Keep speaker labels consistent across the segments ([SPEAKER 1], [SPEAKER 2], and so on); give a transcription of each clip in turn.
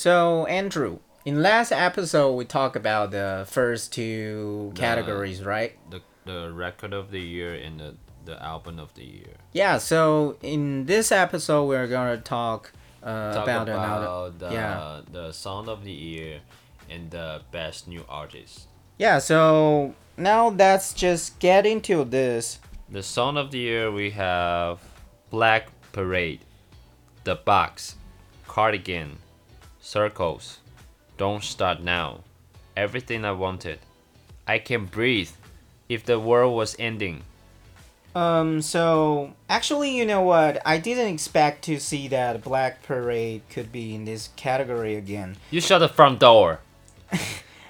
[SPEAKER 1] So Andrew, in last episode we talked about the first two categories, right?
[SPEAKER 2] The the record of the year and the the album of the year.
[SPEAKER 1] Yeah. So in this episode we're gonna talk, uh,
[SPEAKER 2] Talk
[SPEAKER 1] about,
[SPEAKER 2] about,
[SPEAKER 1] another.
[SPEAKER 2] the
[SPEAKER 1] yeah.
[SPEAKER 2] the song of the year and the best new artist.
[SPEAKER 1] Yeah. So now let's just get into this.
[SPEAKER 2] The song of the year we have Black Parade, The Box, Cardigan, Circles, Don't Start Now, Everything I Wanted, I Can Breathe, If the World Was Ending.
[SPEAKER 1] Um. So actually, you know what? I didn't expect to see that Black Parade could be in this category again.
[SPEAKER 2] You shut the front door.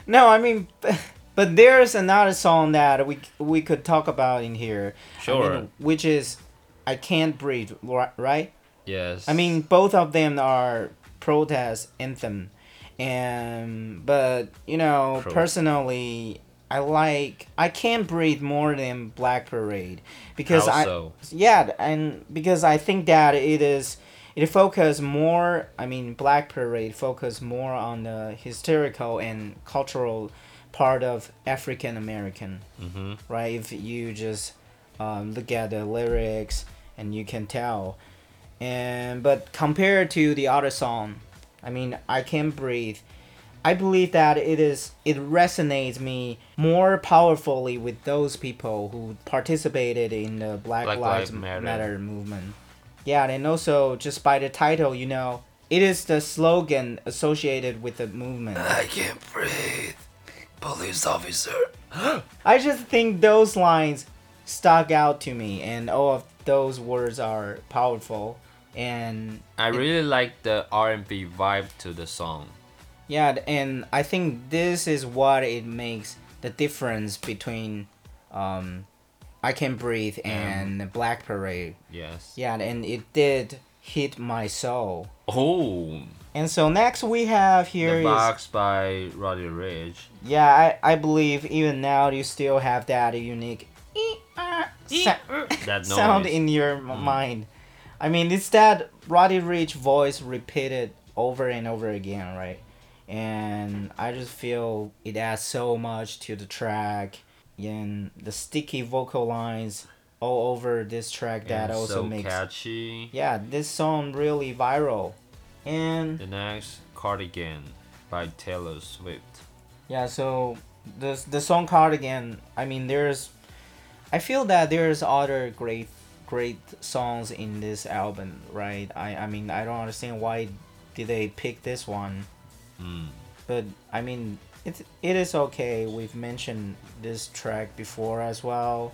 [SPEAKER 1] No, I mean, but there's another song that we we could talk about in here. I
[SPEAKER 2] Sure.
[SPEAKER 1] mean, which is "I Can't Breathe," right?
[SPEAKER 2] Yes.
[SPEAKER 1] I mean, both of them are protest anthem, and but you know,
[SPEAKER 2] Pro-
[SPEAKER 1] personally, I like "I Can't Breathe" more than Black Parade because I yeah, and because I think that it is it focus more. I mean, Black Parade focus more on the historical and cultural part of African American,
[SPEAKER 2] hmm
[SPEAKER 1] right? If you just um, look at the lyrics and you can tell, and but compared to the other song, I mean, I can't breathe. I believe that it is it resonates me more powerfully with those people who participated in the Black,
[SPEAKER 2] Black
[SPEAKER 1] Lives
[SPEAKER 2] Lives Matter.
[SPEAKER 1] Matter. movement. Yeah, and also just by the title, you know, it is the slogan associated with the movement.
[SPEAKER 2] I can't breathe. Police officer.
[SPEAKER 1] I just think those lines stuck out to me, and all of those words are powerful. And
[SPEAKER 2] I really like the R&B vibe to the song.
[SPEAKER 1] yeah, and I think this is what it makes the difference between um, I Can Breathe and Black Parade.
[SPEAKER 2] Yes.
[SPEAKER 1] Yeah, and it did hit my soul.
[SPEAKER 2] Oh,
[SPEAKER 1] And so next we have here
[SPEAKER 2] the
[SPEAKER 1] is
[SPEAKER 2] box by Roddy Ricch.
[SPEAKER 1] yeah, I, I believe even now you still have that unique
[SPEAKER 2] That
[SPEAKER 1] sound in your m mind. I mean, it's that Roddy Ricch voice repeated over and over again, right? And I just feel it adds so much to the track, and the sticky vocal lines all over this track that
[SPEAKER 2] and
[SPEAKER 1] also
[SPEAKER 2] so
[SPEAKER 1] makes
[SPEAKER 2] catchy.
[SPEAKER 1] yeah this song really viral. And
[SPEAKER 2] The next Cardigan by Taylor Swift.
[SPEAKER 1] Yeah, so the the song Cardigan, I mean there's I feel that there's other great great songs in this album, right? I I mean I don't understand why did they pick this one,
[SPEAKER 2] Mm.
[SPEAKER 1] but I mean it it is okay. We've mentioned this track before as well.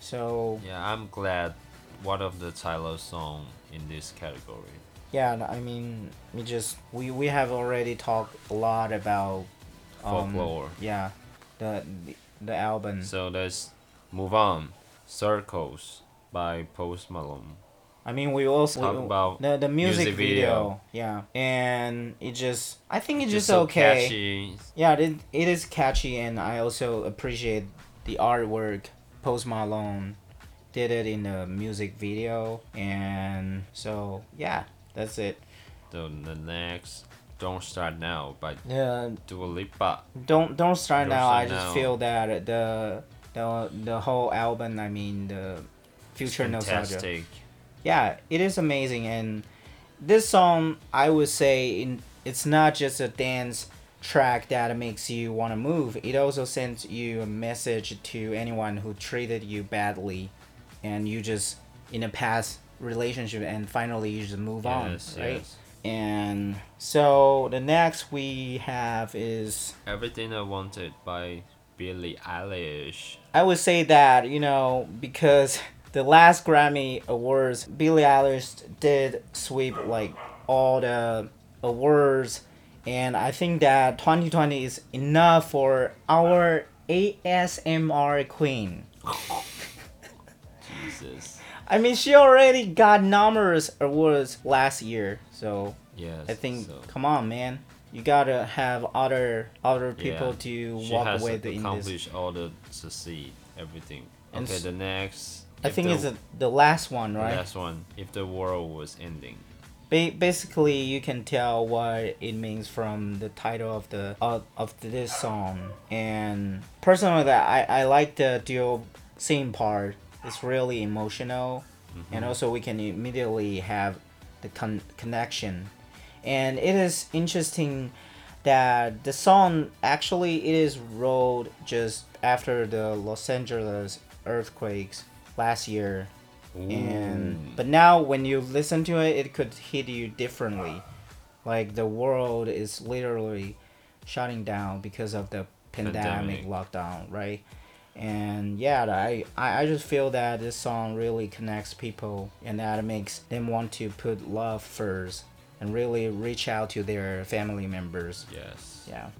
[SPEAKER 1] So,
[SPEAKER 2] Yeah, I'm glad one of the Tyler song in this category.
[SPEAKER 1] yeah, I mean we just we we have already talked a lot about um,
[SPEAKER 2] Folklore.
[SPEAKER 1] yeah, the the, the album.
[SPEAKER 2] So let's move on. Circles by Post Malone.
[SPEAKER 1] I mean, we also
[SPEAKER 2] Talk
[SPEAKER 1] we-
[SPEAKER 2] about
[SPEAKER 1] the the music,
[SPEAKER 2] music
[SPEAKER 1] video.
[SPEAKER 2] video.
[SPEAKER 1] yeah, and it just I think it's just,
[SPEAKER 2] so
[SPEAKER 1] okay.
[SPEAKER 2] catchy.
[SPEAKER 1] Yeah, it it is catchy, and I also appreciate the artwork. Post Malone did it in the music video, and so yeah, that's it.
[SPEAKER 2] The, the next Don't Start Now by
[SPEAKER 1] Yeah,
[SPEAKER 2] Dua Lipa.
[SPEAKER 1] don't don't start
[SPEAKER 2] Don't
[SPEAKER 1] now.
[SPEAKER 2] Start
[SPEAKER 1] I just
[SPEAKER 2] Now.
[SPEAKER 1] feel that the the the whole album. I mean the future nostalgia.
[SPEAKER 2] Fantastic.
[SPEAKER 1] yeah it is amazing and this song i would say in, it's not just a dance track that makes you want to move it also sends you a message to anyone who treated you badly and you just in a past relationship and finally you just move on
[SPEAKER 2] Yes,
[SPEAKER 1] right
[SPEAKER 2] yes.
[SPEAKER 1] and so the next we have is
[SPEAKER 2] Everything I Wanted by Billie Eilish.
[SPEAKER 1] I would say that you know because the last Grammy Awards, Billie Eilish did sweep like all the awards, and I think that 2020 is enough for our ASMR queen.
[SPEAKER 2] Jesus.
[SPEAKER 1] I mean, she already got numerous awards last year, so
[SPEAKER 2] Yes.
[SPEAKER 1] I think,
[SPEAKER 2] so.
[SPEAKER 1] come on, man, you gotta have other other people
[SPEAKER 2] Yeah.
[SPEAKER 1] to walk
[SPEAKER 2] has
[SPEAKER 1] with in this.
[SPEAKER 2] accomplished all the succeed everything. Okay,
[SPEAKER 1] s-
[SPEAKER 2] the next.
[SPEAKER 1] I think
[SPEAKER 2] the,
[SPEAKER 1] it's the, the last one,
[SPEAKER 2] the
[SPEAKER 1] right?
[SPEAKER 2] last one. If the world was ending.
[SPEAKER 1] ba- basically you can tell what it means from the title of the of, of this song. And personally, that I I like the dual scene part. It's really emotional, mm-hmm. and also we can immediately have the con- connection. And it is interesting that the song actually it is wrote just after the Los Angeles earthquakes last year and but now when you listen to it it could hit you differently like the world is literally shutting down because of the pandemic,
[SPEAKER 2] Pandemic.
[SPEAKER 1] lockdown right and yeah I, I i just feel that this song really connects people and that it makes them want to put love first and really reach out to their family members
[SPEAKER 2] yes.
[SPEAKER 1] yeah.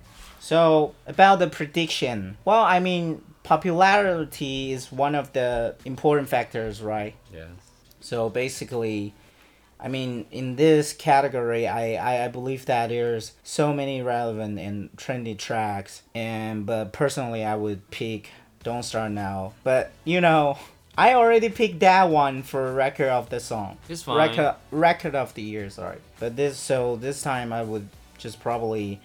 [SPEAKER 1] So about the prediction, well, I mean, popularity is one of the important factors, right?
[SPEAKER 2] Yes.
[SPEAKER 1] So basically, I mean, in this category, I, I, I believe that there's so many relevant and trendy tracks, and but personally, I would pick "Don't Start Now." But you know, I already picked that one for record of the song.
[SPEAKER 2] It's fine.
[SPEAKER 1] Record record of the year, sorry. But this so this time I would just probably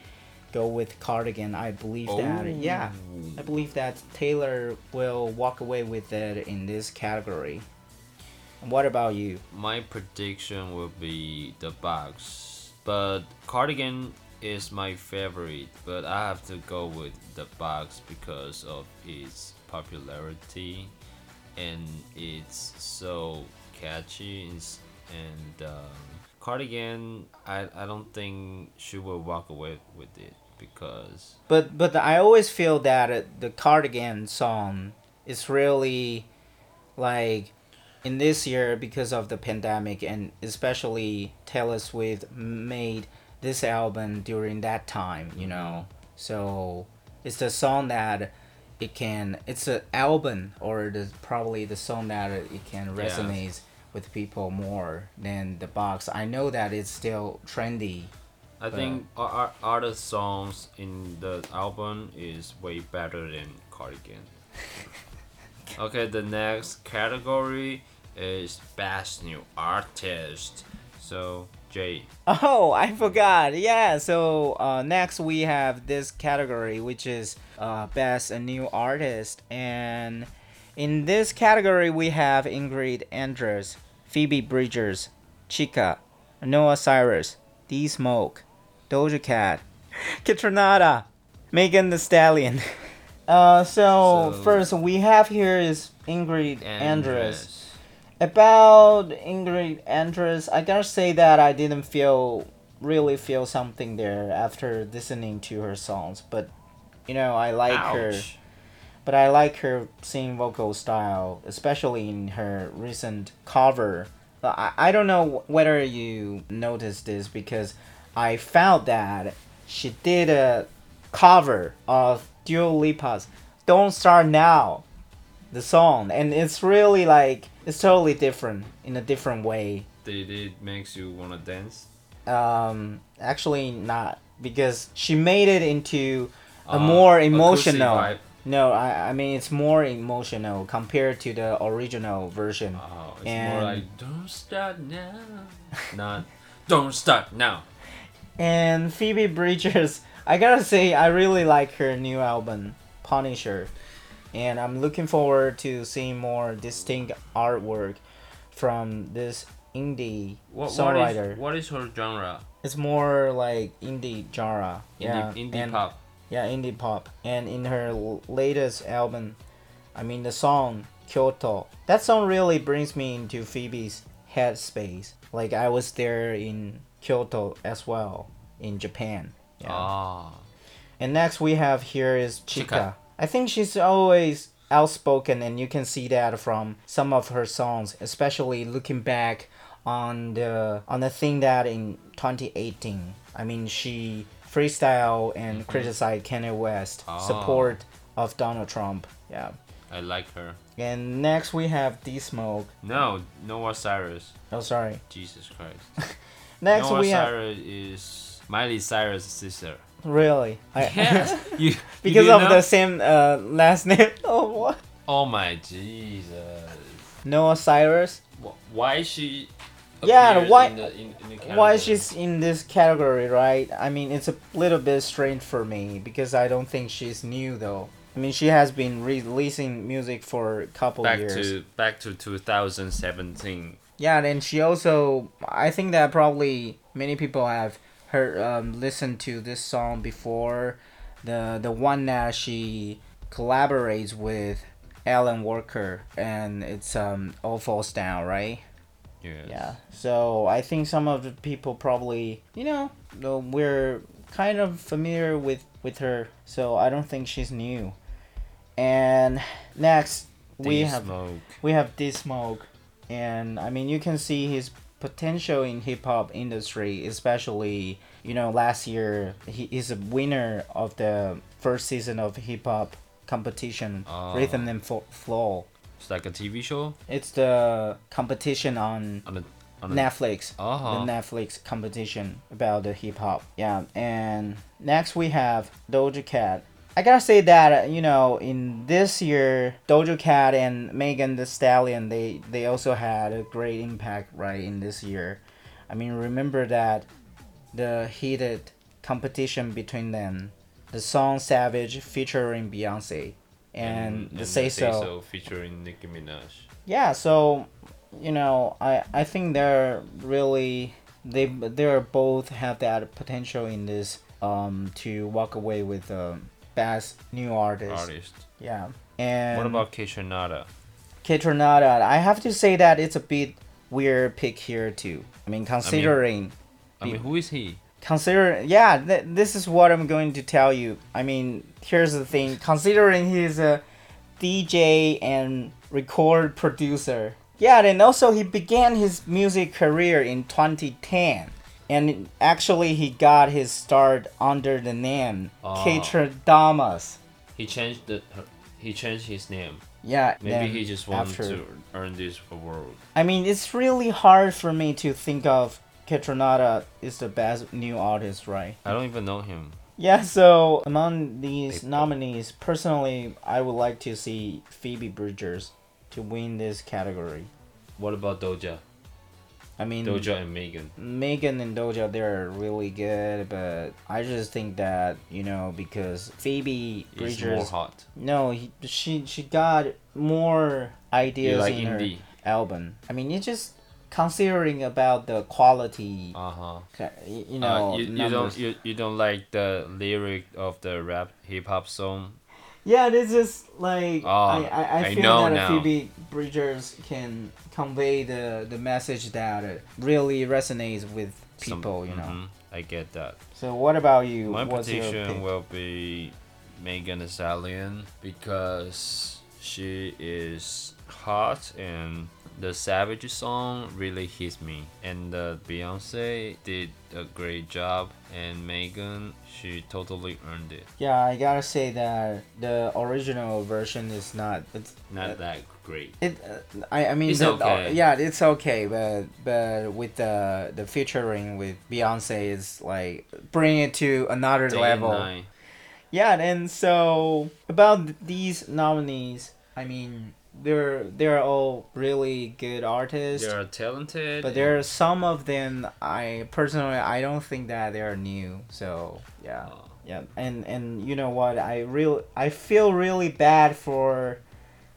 [SPEAKER 1] go with Cardigan. I believe that yeah, I believe that Taylor will walk away with it in this category. And what about you?
[SPEAKER 2] My prediction will be the box, but cardigan is my favorite. But I have to go with the box because of its popularity, and it's so catchy. And um, cardigan, I I don't think she will walk away with it because
[SPEAKER 1] But but I always feel that the Cardigan song is really like in this year because of the pandemic and especially Taylor Swift made this album during that time, you know. So it's the song that it can it's an album or the probably the song that it can
[SPEAKER 2] Yeah.
[SPEAKER 1] resonate with people more than the box. I know that it's still trendy.
[SPEAKER 2] I think our, our other songs in the album is way better than Cardigan. okay, the next category is Best New Artist. So, Jay,
[SPEAKER 1] Oh, I forgot. Yeah, so uh, next we have this category, which is uh, Best a New Artist. And in this category, we have Ingrid Andress, Phoebe Bridgers, Chika, Noah Cyrus, D Smoke, Doja Cat, Kaytranada, Megan Thee Stallion. Uh, so,
[SPEAKER 2] So-
[SPEAKER 1] first we have here is Ingrid Andress. About Ingrid Andress, I gotta say that I didn't feel really feel something there after listening to her songs, but you know I like her.
[SPEAKER 2] Ouch.
[SPEAKER 1] But I like her singing vocal style, especially in her recent cover. I, I don't know whether you noticed this because I found that she did a cover of Dua Lipa's "Don't Start Now," the song, and it's really like it's totally different in a different way.
[SPEAKER 2] Did it makes you wanna dance?
[SPEAKER 1] Um, actually not because she made it into a
[SPEAKER 2] Uh,
[SPEAKER 1] more emotional. No, I I mean it's more emotional compared to the original version.
[SPEAKER 2] Oh, it's
[SPEAKER 1] And-
[SPEAKER 2] more like don't start now. Not don't start now.
[SPEAKER 1] And Phoebe Bridgers, I gotta say I really like her new album, Punisher, and I'm looking forward to seeing more distinct artwork from this indie
[SPEAKER 2] What, what
[SPEAKER 1] songwriter.
[SPEAKER 2] is what is her genre?
[SPEAKER 1] It's more like indie genre.
[SPEAKER 2] Indie,
[SPEAKER 1] yeah,
[SPEAKER 2] indie
[SPEAKER 1] and-
[SPEAKER 2] pop.
[SPEAKER 1] Yeah, indie pop. And in her l- latest album, I mean the song Kyoto. That song really brings me into Phoebe's headspace. Like I was there in Kyoto as well in Japan. Yeah.
[SPEAKER 2] Ah.
[SPEAKER 1] And next we have here is Chika.
[SPEAKER 2] Chica.
[SPEAKER 1] I think she's always outspoken and you can see that from some of her songs, especially looking back on the on the thing that in 2018. I mean she freestyle and criticized Kanye West,
[SPEAKER 2] Ah.
[SPEAKER 1] support of Donald Trump. Yeah.
[SPEAKER 2] I like her.
[SPEAKER 1] And next we have D Smoke.
[SPEAKER 2] No, Noah Cyrus.
[SPEAKER 1] Oh sorry.
[SPEAKER 2] Jesus Christ.
[SPEAKER 1] Next
[SPEAKER 2] Noah
[SPEAKER 1] we have
[SPEAKER 2] Cyrus is Miley Cyrus' sister.
[SPEAKER 1] really I,
[SPEAKER 2] Yes. you, you
[SPEAKER 1] because of
[SPEAKER 2] know?
[SPEAKER 1] the same uh, last name. Oh what?
[SPEAKER 2] Oh my Jesus.
[SPEAKER 1] Noah Cyrus.
[SPEAKER 2] Why is she
[SPEAKER 1] Yeah, why-
[SPEAKER 2] in the, in, in
[SPEAKER 1] why she's in this category, right? I mean, it's a little bit strange for me because I don't think she's new though. I mean, she has been releasing music for a couple
[SPEAKER 2] back
[SPEAKER 1] years.
[SPEAKER 2] to back to 2017.
[SPEAKER 1] Yeah, and she also, I think that probably many people have heard, um, listened to this song before, the the one that she collaborates with Alan Walker, and it's um All Falls Down, right?
[SPEAKER 2] Yes.
[SPEAKER 1] Yeah. So I think some of the people probably, you know, we're kind of familiar with with her, so I don't think she's new. And next we have
[SPEAKER 2] smoke.
[SPEAKER 1] we have D Smoke, and I mean you can see his potential in hip hop industry, especially you know last year he is a winner of the first season of hip hop competition
[SPEAKER 2] Oh.
[SPEAKER 1] Rhythm and Fo- Flow.
[SPEAKER 2] It's like a TV show
[SPEAKER 1] It's the competition on
[SPEAKER 2] on the on the
[SPEAKER 1] Netflix.
[SPEAKER 2] Uh-huh.
[SPEAKER 1] The Netflix competition about the hip hop. Yeah, and next we have Doja Cat. I gotta say that you know in this year Doja Cat and Megan Thee Stallion they they also had a great impact right in this year. I mean remember that the heated competition between them, the song Savage featuring Beyonce, and, the Say say So
[SPEAKER 2] featuring Nicki Minaj.
[SPEAKER 1] yeah so you know i i think they're really they they're both have that potential in this um to walk away with um best new artist
[SPEAKER 2] Artist.
[SPEAKER 1] yeah and
[SPEAKER 2] What about Kaytranada?
[SPEAKER 1] Kaytranada? i have to say that it's a bit weird pick here too i mean considering
[SPEAKER 2] I mean, who is he?
[SPEAKER 1] consider yeah th- this is what i'm going to tell you i mean here's the thing considering he's a dj and record producer yeah and also he began his music career in 2010 and actually he got his start under the name
[SPEAKER 2] Oh.
[SPEAKER 1] Damas.
[SPEAKER 2] He changed the. He changed his name.
[SPEAKER 1] yeah
[SPEAKER 2] Maybe he just wanted
[SPEAKER 1] after-
[SPEAKER 2] to earn this award.
[SPEAKER 1] i mean it's really hard for me to think of Kaytranada is the best new artist right
[SPEAKER 2] I don't even know him.
[SPEAKER 1] Yeah, so among these
[SPEAKER 2] People.
[SPEAKER 1] nominees, personally, I would like to see Phoebe Bridgers to win this category.
[SPEAKER 2] What about Doja?
[SPEAKER 1] I mean,
[SPEAKER 2] Doja and Megan.
[SPEAKER 1] Megan and Doja, they're really good, but I just think that you know because Phoebe
[SPEAKER 2] Is more hot.
[SPEAKER 1] no, he, she she got more ideas
[SPEAKER 2] like
[SPEAKER 1] in her album. I mean, it's just considering about the quality,
[SPEAKER 2] Uh huh.
[SPEAKER 1] you know,
[SPEAKER 2] you, you
[SPEAKER 1] numbers.
[SPEAKER 2] don't you, you don't like the lyric of the rap hip hop song.
[SPEAKER 1] Yeah, it's just like
[SPEAKER 2] Oh,
[SPEAKER 1] I, I, I
[SPEAKER 2] I
[SPEAKER 1] feel
[SPEAKER 2] know
[SPEAKER 1] that
[SPEAKER 2] now.
[SPEAKER 1] Phoebe Bridgers can convey the, the message that it really resonates with
[SPEAKER 2] Some-
[SPEAKER 1] people, you know.
[SPEAKER 2] mhm, I get that.
[SPEAKER 1] So what about you?
[SPEAKER 2] My
[SPEAKER 1] What's
[SPEAKER 2] petition will be Megan Thee Stallion because she is hot and the Savage song really hits me. And uh, Beyonce did a great job, and Megan, she totally earned it.
[SPEAKER 1] Yeah, I gotta say that the original version is not. It's
[SPEAKER 2] Not
[SPEAKER 1] uh,
[SPEAKER 2] that great.
[SPEAKER 1] It, uh, I, I mean,
[SPEAKER 2] It's
[SPEAKER 1] the,
[SPEAKER 2] okay.
[SPEAKER 1] yeah, it's okay, but but with the the featuring with Beyonce is like bring it to another
[SPEAKER 2] Day
[SPEAKER 1] level.
[SPEAKER 2] night.
[SPEAKER 1] Yeah, and so about these nominees, I mean, they're they're all really good artists,
[SPEAKER 2] They are talented.
[SPEAKER 1] but there are some of them I personally I don't think that they are new. So yeah,
[SPEAKER 2] Oh,
[SPEAKER 1] yeah, and and you know what? I real I feel really bad for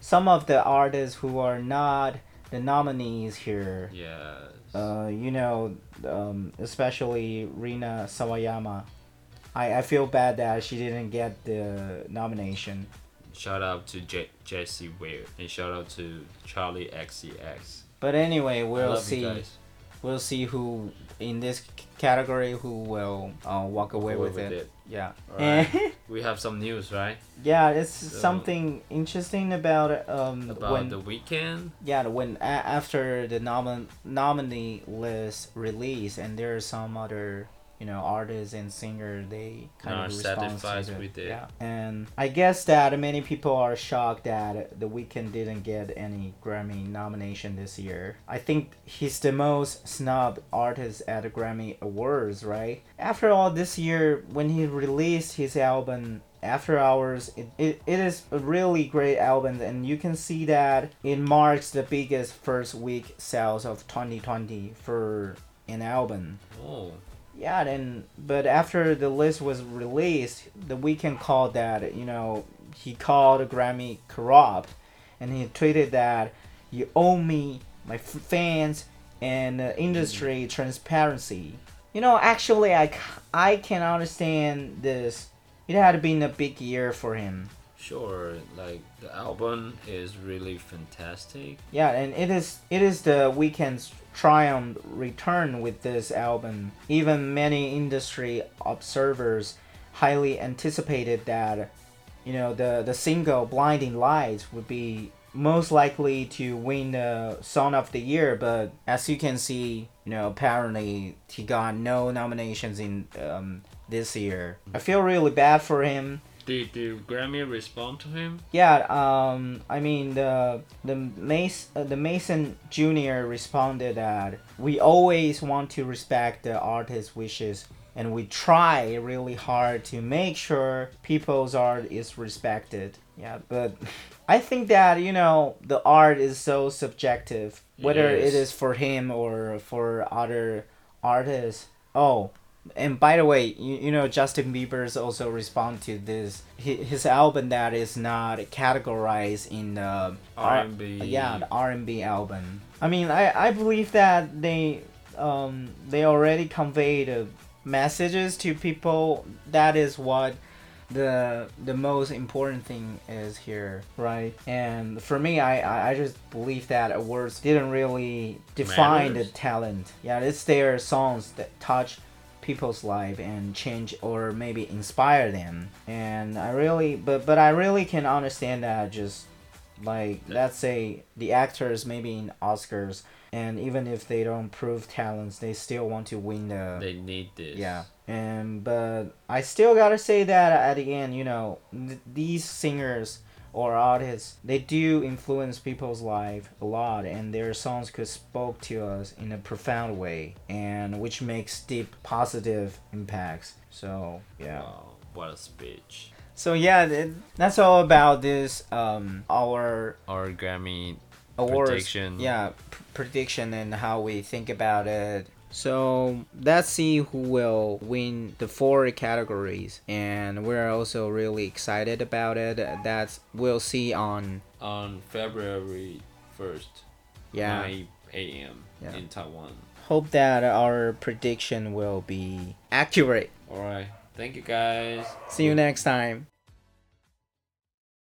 [SPEAKER 1] some of the artists who are not the nominees here.
[SPEAKER 2] yes.
[SPEAKER 1] Uh, you know, um, especially Rina Sawayama. I, I feel bad that she didn't get the nomination.
[SPEAKER 2] Shout out to J- Jessie Ware and shout out to Charli XCX.
[SPEAKER 1] But anyway, we'll see. We'll see who in this category who will uh, walk away
[SPEAKER 2] Away
[SPEAKER 1] with,
[SPEAKER 2] with
[SPEAKER 1] it.
[SPEAKER 2] it.
[SPEAKER 1] Yeah.
[SPEAKER 2] Alright. We have some news, right?
[SPEAKER 1] yeah, it's
[SPEAKER 2] So-
[SPEAKER 1] something interesting about um
[SPEAKER 2] About
[SPEAKER 1] when
[SPEAKER 2] the Weeknd.
[SPEAKER 1] yeah when a- after the nomin- nominee list release and there are some other you know artists and singers they kind of respond to it. yeah and i guess that many people are shocked that the Weeknd didn't get any grammy nomination this year i think he's the most snubbed artist at the grammy awards right after all this year when he released his album After Hours, it, it, it is a really great album, and you can see that it marks the biggest first week sales of 2020 for an album.
[SPEAKER 2] Oh,
[SPEAKER 1] Yeah, then but after the list was released, the Weeknd called that you know he called Grammy corrupt, and he tweeted that you owe me my f- fans and uh, industry transparency. You know, actually, I I can understand this. It had been a big year for him.
[SPEAKER 2] sure. Like the album is really fantastic.
[SPEAKER 1] Yeah, and it is it is the Weeknd's triumph return with this album. Even many industry observers highly anticipated that you know the the single Blinding Lights would be most likely to win the song of the year, but as you can see, you know, apparently he got no nominations in um, this year. I feel really bad for him.
[SPEAKER 2] Did the Grammy respond to him?
[SPEAKER 1] Yeah, um, I mean the the Mason uh, the Mason Jr. responded that we always want to respect the artist's wishes and we try really hard to make sure people's art is respected. Yeah, but I think that you know the art is so subjective, whether
[SPEAKER 2] Yes.
[SPEAKER 1] it is for him or for other artists. Oh, and by the way, you, you know Justin Bieber's also respond to this his, his album that is not categorized in the R-
[SPEAKER 2] R&B.
[SPEAKER 1] yeah the R and B album. I mean I, I believe that they um they already conveyed uh, messages to people. That is what the the most important thing is here, right? And for me, I I, I just believe that awards didn't really define the talent. Yeah, it's their songs that touch people's life and change or maybe inspire them. And I really, but but I really can understand that just like let's say the actors maybe in Oscars. And even if they don't prove talents, they still want to win the
[SPEAKER 2] They need this.
[SPEAKER 1] yeah, and but I still gotta say that at the end, you know, th- these singers or artists, they do influence people's life a lot, and their songs could spoke to us in a profound way, and which makes deep positive impacts. So yeah.
[SPEAKER 2] Wow, what a speech.
[SPEAKER 1] So yeah, that's all about this um our
[SPEAKER 2] Our Grammy
[SPEAKER 1] awards
[SPEAKER 2] Prediction.
[SPEAKER 1] yeah prediction and how we think about it so let's see who will win the four categories and we're also really excited about it that's we'll see on
[SPEAKER 2] on February 1st,
[SPEAKER 1] yeah
[SPEAKER 2] 9 a.m.
[SPEAKER 1] Yeah.
[SPEAKER 2] in Taiwan.
[SPEAKER 1] hope that our prediction will be accurate
[SPEAKER 2] All right. Thank you guys.
[SPEAKER 1] see you next time